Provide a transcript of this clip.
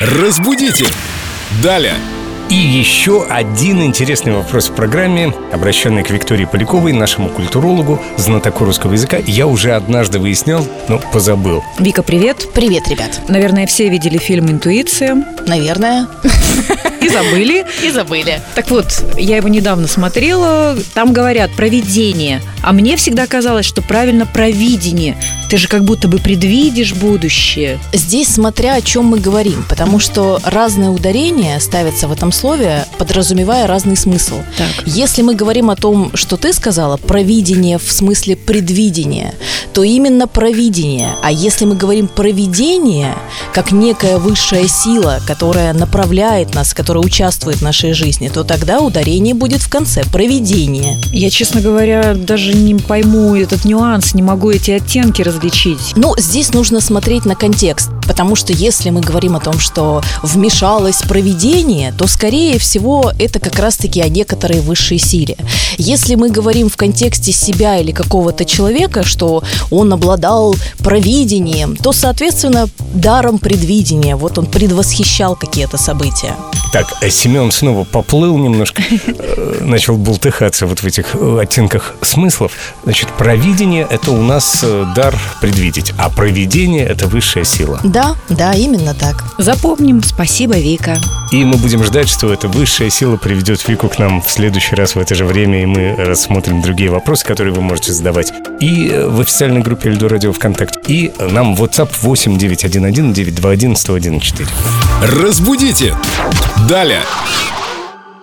Разбудите! Далее! И еще один интересный вопрос в программе, обращенный к Виктории Поляковой, нашему культурологу, знатоку русского языка. Я уже однажды выяснял, но позабыл. Вика, привет. Привет, ребят. Наверное, все видели фильм «Интуиция» Наверное. и забыли. И забыли. Так вот, я его недавно смотрела. Там говорят про видение. А мне всегда казалось, что правильно провидение. Ты же как будто бы предвидишь будущее. Здесь смотря о чем мы говорим, потому что разные ударения ставятся в этом слове, подразумевая разный смысл. Так. Если мы говорим о том, что ты сказала, провидение в смысле предвидения, то именно провидение. А если мы говорим провидение, как некая высшая сила, которая направляет нас, которая участвует в нашей жизни, то тогда ударение будет в конце провидение. Я, честно говоря, даже не пойму этот нюанс, не могу эти оттенки различить. Ну, здесь нужно смотреть на контекст, потому что если мы говорим о том, что вмешалось провидение, то, скорее всего, это как раз-таки о некоторой высшей силе. Если мы говорим в контексте себя или какого-то человека, что он обладал провидением, то, соответственно, даром предвидения, вот он предвосхищал какие-то события. Так, а Семен снова поплыл немножко, э, начал бултыхаться вот в этих э, оттенках смыслов. Значит, провидение – это у нас э, дар предвидеть, а провидение – это высшая сила. Да, да, именно так. Запомним. Спасибо, Вика. И мы будем ждать, что эта высшая сила приведет Вику к нам в следующий раз в это же время, и мы рассмотрим другие вопросы, которые вы можете задавать. И э, в официальной группе Эльду Радио ВКонтакте, и нам в WhatsApp 8 911 921 1014. Разбудите! Далее!